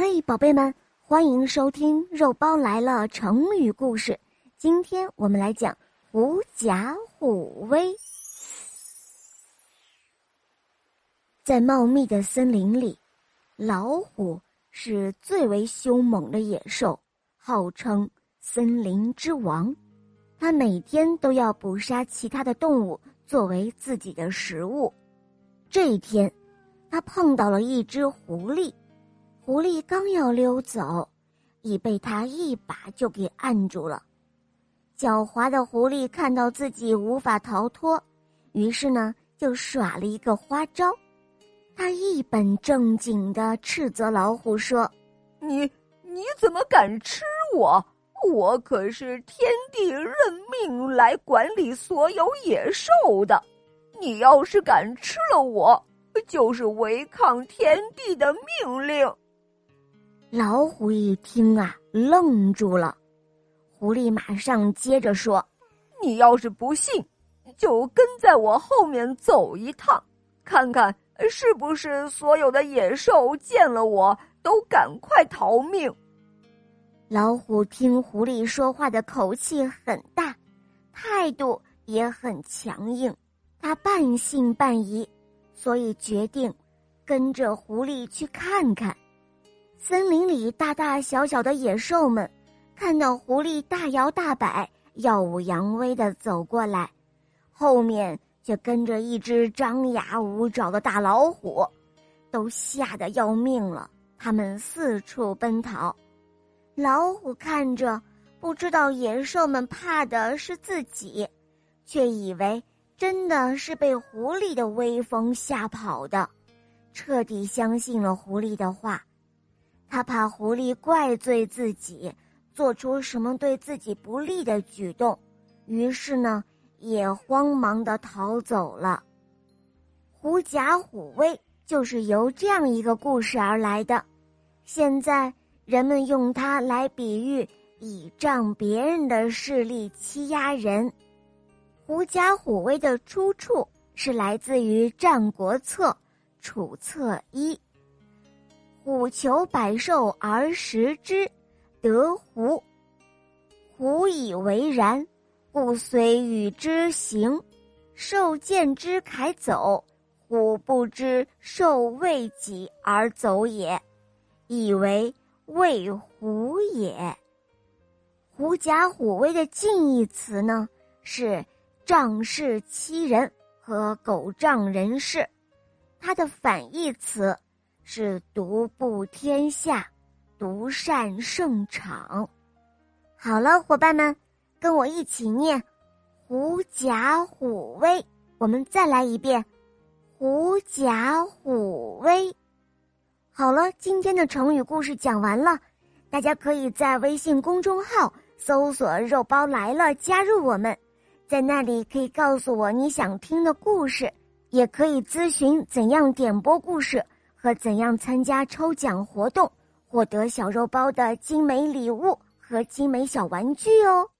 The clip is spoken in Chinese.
嘿，宝贝们，欢迎收听《肉包来了》成语故事。今天我们来讲“狐假虎威”。在茂密的森林里，老虎是最为凶猛的野兽，号称森林之王。它每天都要捕杀其他的动物作为自己的食物。这一天，它碰到了一只狐狸。狐狸刚要溜走，已被他一把就给按住了。狡猾的狐狸看到自己无法逃脱，于是呢就耍了一个花招。他一本正经的斥责老虎说：“你你怎么敢吃我？我可是天帝任命来管理所有野兽的。你要是敢吃了我，就是违抗天帝的命令。”老虎一听啊，愣住了。狐狸马上接着说：“你要是不信，就跟在我后面走一趟，看看是不是所有的野兽见了我都赶快逃命。”老虎听狐狸说话的口气很大，态度也很强硬，他半信半疑，所以决定跟着狐狸去看看。森林里大大小小的野兽们，看到狐狸大摇大摆、耀武扬威的走过来，后面就跟着一只张牙舞爪的大老虎，都吓得要命了。他们四处奔逃。老虎看着，不知道野兽们怕的是自己，却以为真的是被狐狸的威风吓跑的，彻底相信了狐狸的话。他怕狐狸怪罪自己，做出什么对自己不利的举动，于是呢，也慌忙的逃走了。狐假虎威就是由这样一个故事而来的，现在人们用它来比喻倚仗别人的势力欺压人。狐假虎威的出处是来自于《战国策·楚策一》。虎求百兽而食之，得狐。狐以为然，故遂与之行。兽见之凯走，虎不知兽畏己而走也，以为畏虎也。狐假虎威的近义词呢是仗势欺人和狗仗人势，它的反义词。是独步天下，独善胜场。好了，伙伴们，跟我一起念“狐假虎威”。我们再来一遍，“狐假虎威”。好了，今天的成语故事讲完了，大家可以在微信公众号搜索“肉包来了”，加入我们，在那里可以告诉我你想听的故事，也可以咨询怎样点播故事。和怎样参加抽奖活动，获得小肉包的精美礼物和精美小玩具哦。